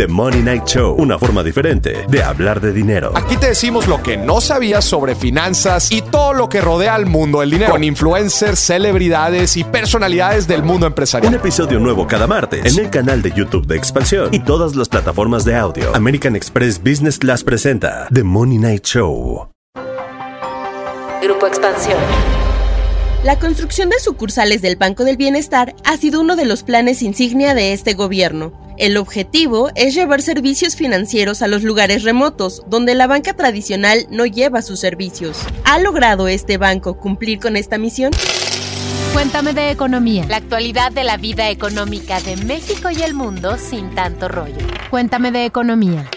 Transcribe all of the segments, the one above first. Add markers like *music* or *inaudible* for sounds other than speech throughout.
The Money Night Show, una forma diferente de hablar de dinero. Aquí te decimos lo que no sabías sobre finanzas y todo lo que rodea al mundo del dinero con influencers, celebridades y personalidades del mundo empresarial. Un episodio nuevo cada martes en el canal de YouTube de Expansión y todas las plataformas de audio. American Express Business Class presenta The Money Night Show. Grupo Expansión. La construcción de sucursales del Banco del Bienestar ha sido uno de los planes insignia de este gobierno. El objetivo es llevar servicios financieros a los lugares remotos, donde la banca tradicional no lleva sus servicios. ¿Ha logrado este banco cumplir con esta misión? Cuéntame de economía. La actualidad de la vida económica de México y el mundo sin tanto rollo. Cuéntame de economía.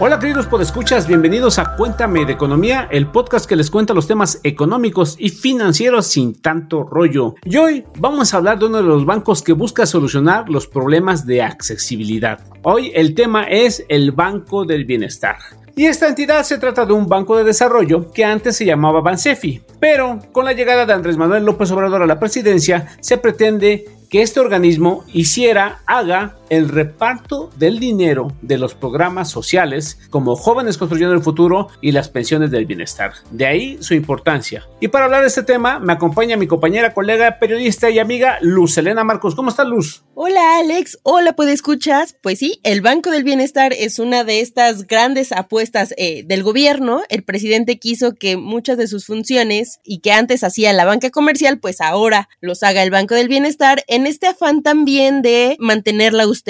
Hola queridos podescuchas, bienvenidos a Cuéntame de Economía, el podcast que les cuenta los temas económicos y financieros sin tanto rollo. Y hoy vamos a hablar de uno de los bancos que busca solucionar los problemas de accesibilidad. Hoy el tema es el Banco del Bienestar. Y esta entidad se trata de un banco de desarrollo que antes se llamaba Bansefi, pero con la llegada de Andrés Manuel López Obrador a la presidencia se pretende que este organismo hiciera, haga el reparto del dinero de los programas sociales como Jóvenes Construyendo el Futuro y las pensiones del bienestar. De ahí su importancia. Y para hablar de este tema me acompaña mi compañera, colega, periodista y amiga Luz Elena Marcos. ¿Cómo está Luz? Hola Alex, hola ¿puede escuchas? Pues sí, el Banco del Bienestar es una de estas grandes apuestas eh, del gobierno. El presidente quiso que muchas de sus funciones y que antes hacía la banca comercial, pues ahora los haga el Banco del Bienestar en este afán también de mantener la austeridad,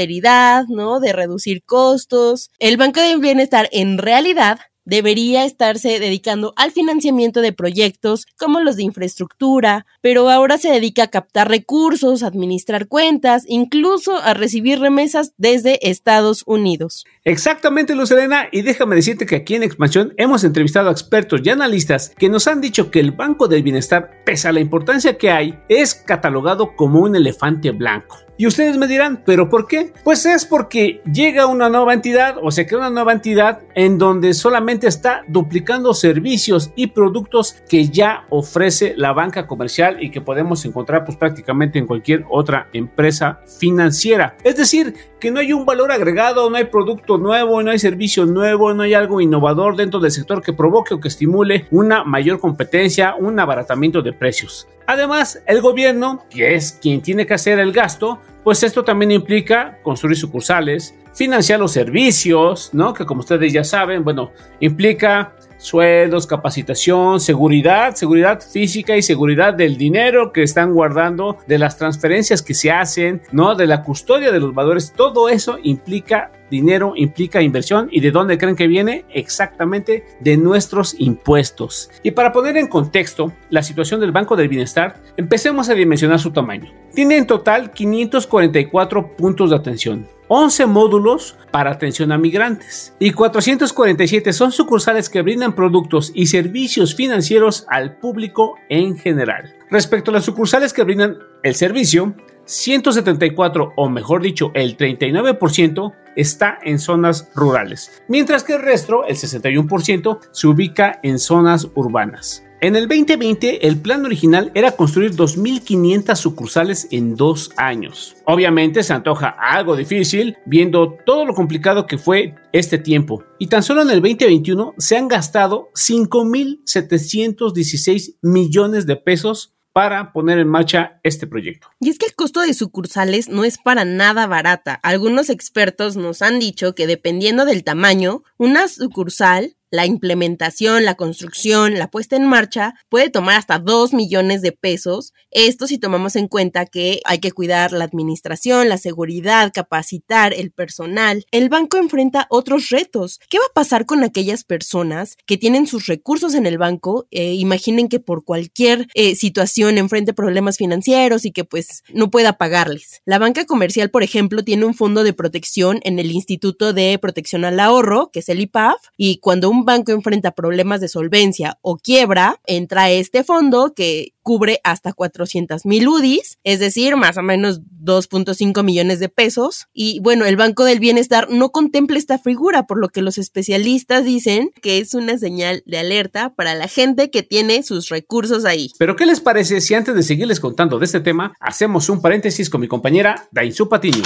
¿no? De reducir costos. El Banco del Bienestar en realidad debería estarse dedicando al financiamiento de proyectos como los de infraestructura, pero ahora se dedica a captar recursos, administrar cuentas, incluso a recibir remesas desde Estados Unidos. Exactamente, Lucelena, y déjame decirte que aquí en Expansión hemos entrevistado a expertos y analistas que nos han dicho que el Banco del Bienestar, pese a la importancia que hay, es catalogado como un elefante blanco. Y ustedes me dirán, ¿pero por qué? Pues es porque llega una nueva entidad o se crea una nueva entidad en donde solamente está duplicando servicios y productos que ya ofrece la banca comercial y que podemos encontrar pues prácticamente en cualquier otra empresa financiera. Es decir, que no hay un valor agregado, no hay producto nuevo, no hay servicio nuevo, no hay algo innovador dentro del sector que provoque o que estimule una mayor competencia, un abaratamiento de precios. Además, el gobierno, que es quien tiene que hacer el gasto, pues esto también implica construir sucursales, financiar los servicios, ¿no? Que como ustedes ya saben, bueno, implica sueldos, capacitación, seguridad, seguridad física y seguridad del dinero que están guardando, de las transferencias que se hacen, ¿no? De la custodia de los valores, todo eso implica dinero, implica inversión y de dónde creen que viene exactamente de nuestros impuestos. Y para poner en contexto la situación del Banco del Bienestar, empecemos a dimensionar su tamaño. Tiene en total 544 puntos de atención 11 módulos para atención a migrantes y 447 son sucursales que brindan productos y servicios financieros al público en general. Respecto a las sucursales que brindan el servicio, 174 o mejor dicho el 39% está en zonas rurales, mientras que el resto, el 61%, se ubica en zonas urbanas. En el 2020, el plan original era construir 2.500 sucursales en dos años. Obviamente se antoja algo difícil viendo todo lo complicado que fue este tiempo. Y tan solo en el 2021 se han gastado 5.716 millones de pesos para poner en marcha este proyecto. Y es que el costo de sucursales no es para nada barata. Algunos expertos nos han dicho que dependiendo del tamaño, una sucursal la implementación, la construcción, la puesta en marcha puede tomar hasta 2 millones de pesos. Esto si tomamos en cuenta que hay que cuidar la administración, la seguridad, capacitar el personal. El banco enfrenta otros retos. ¿Qué va a pasar con aquellas personas que tienen sus recursos en el banco? Eh, imaginen que por cualquier eh, situación enfrente problemas financieros y que pues no pueda pagarles. La banca comercial, por ejemplo, tiene un fondo de protección en el Instituto de Protección al Ahorro, que es el IPAF, y cuando un banco enfrenta problemas de solvencia o quiebra, entra este fondo que cubre hasta 400 mil UDIs, es decir, más o menos 2.5 millones de pesos. Y bueno, el Banco del Bienestar no contempla esta figura, por lo que los especialistas dicen que es una señal de alerta para la gente que tiene sus recursos ahí. Pero ¿qué les parece si antes de seguirles contando de este tema, hacemos un paréntesis con mi compañera Dainzu Patiño?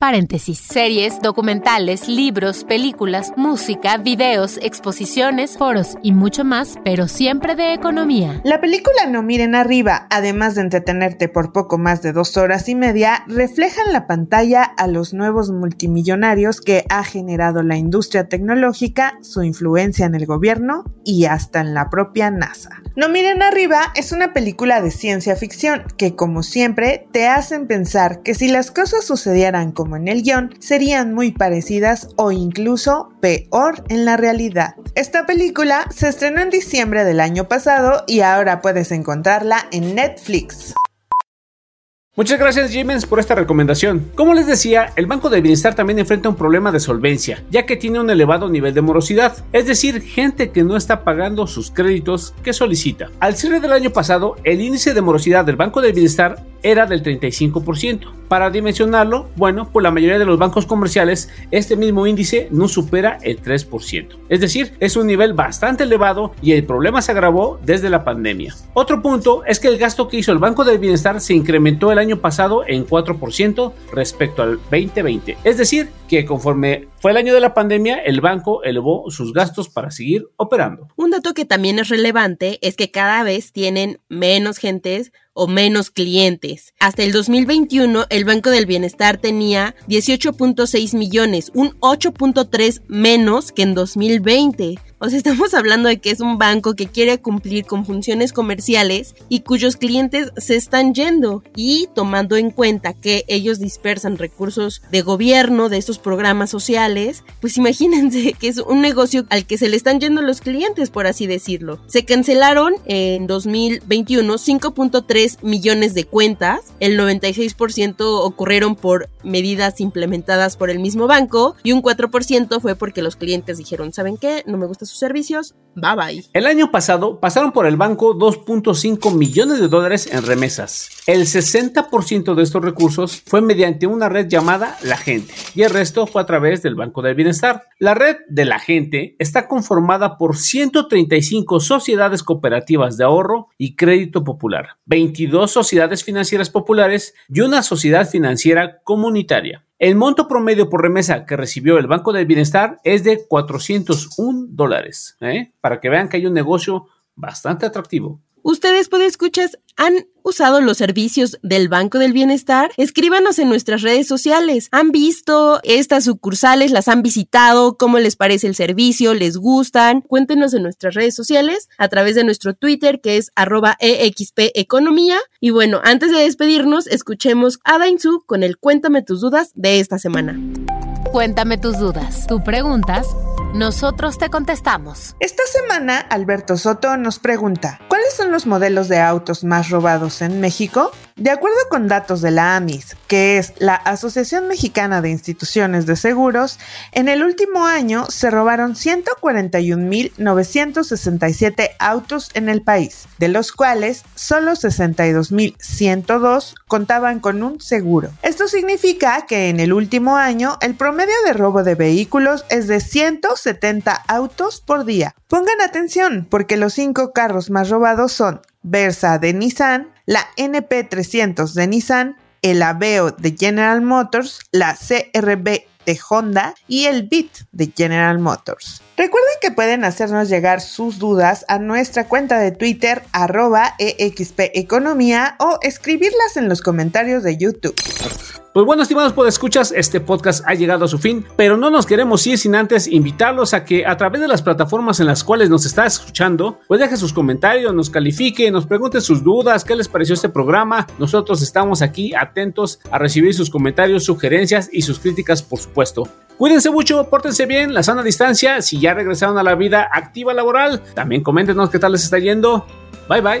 Paréntesis. Series, documentales, libros, películas, música, videos, exposiciones, foros y mucho más, pero siempre de economía. La película No miren arriba, además de entretenerte por poco más de dos horas y media, refleja en la pantalla a los nuevos multimillonarios que ha generado la industria tecnológica, su influencia en el gobierno y hasta en la propia NASA. No miren arriba es una película de ciencia ficción que como siempre te hacen pensar que si las cosas sucedieran como en el guion serían muy parecidas o incluso peor en la realidad. Esta película se estrenó en diciembre del año pasado y ahora puedes encontrarla en Netflix. Muchas gracias Jimens por esta recomendación. Como les decía, el Banco de Bienestar también enfrenta un problema de solvencia, ya que tiene un elevado nivel de morosidad, es decir, gente que no está pagando sus créditos que solicita. Al cierre del año pasado, el índice de morosidad del Banco de Bienestar era del 35%. Para dimensionarlo, bueno, pues la mayoría de los bancos comerciales este mismo índice no supera el 3%. Es decir, es un nivel bastante elevado y el problema se agravó desde la pandemia. Otro punto es que el gasto que hizo el Banco del Bienestar se incrementó el año pasado en 4% respecto al 2020. Es decir, que conforme fue el año de la pandemia, el banco elevó sus gastos para seguir operando. Un dato que también es relevante es que cada vez tienen menos gentes o menos clientes. Hasta el 2021, el Banco del Bienestar tenía 18.6 millones, un 8.3 menos que en 2020. O sea, estamos hablando de que es un banco que quiere cumplir con funciones comerciales y cuyos clientes se están yendo. Y tomando en cuenta que ellos dispersan recursos de gobierno, de estos programas sociales, pues imagínense *laughs* que es un negocio al que se le están yendo los clientes, por así decirlo. Se cancelaron en 2021 5.3 millones de cuentas, el 96% ocurrieron por medidas implementadas por el mismo banco y un 4% fue porque los clientes dijeron, ¿saben qué? No me gusta sus servicios, bye bye. El año pasado pasaron por el banco 2.5 millones de dólares en remesas. El 60% de estos recursos fue mediante una red llamada La Gente y el resto fue a través del Banco del Bienestar. La red de La Gente está conformada por 135 sociedades cooperativas de ahorro y crédito popular, 22 sociedades financieras populares y una sociedad financiera comunitaria. El monto promedio por remesa que recibió el Banco del Bienestar es de 401 dólares, ¿eh? para que vean que hay un negocio bastante atractivo. Ustedes, escuchar han usado los servicios del Banco del Bienestar? Escríbanos en nuestras redes sociales. ¿Han visto estas sucursales? ¿Las han visitado? ¿Cómo les parece el servicio? ¿Les gustan? Cuéntenos en nuestras redes sociales a través de nuestro Twitter que es arroba Economía. Y bueno, antes de despedirnos, escuchemos a Dainzu con el Cuéntame tus dudas de esta semana. Cuéntame tus dudas. Tú preguntas, nosotros te contestamos. Esta semana, Alberto Soto nos pregunta, ¿cuáles son los modelos de autos más robados en México? De acuerdo con datos de la AMIS, que es la Asociación Mexicana de Instituciones de Seguros, en el último año se robaron 141.967 autos en el país, de los cuales solo 62.102 contaban con un seguro. Esto significa que en el último año el promedio de robo de vehículos es de 170 autos por día. Pongan atención porque los cinco carros más robados son Versa de Nissan, la NP300 de Nissan, el Aveo de General Motors, la CRB de Honda y el Beat de General Motors. Recuerden que pueden hacernos llegar sus dudas a nuestra cuenta de Twitter arroba expeconomía o escribirlas en los comentarios de YouTube. Pues bueno, estimados escuchas, este podcast ha llegado a su fin, pero no nos queremos ir sin antes invitarlos a que a través de las plataformas en las cuales nos está escuchando, pues deje sus comentarios, nos califique, nos pregunte sus dudas, qué les pareció este programa. Nosotros estamos aquí atentos a recibir sus comentarios, sugerencias y sus críticas, por supuesto. Cuídense mucho, pórtense bien, la sana distancia, si ya regresaron a la vida activa laboral, también coméntenos qué tal les está yendo. Bye bye.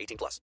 18 plus.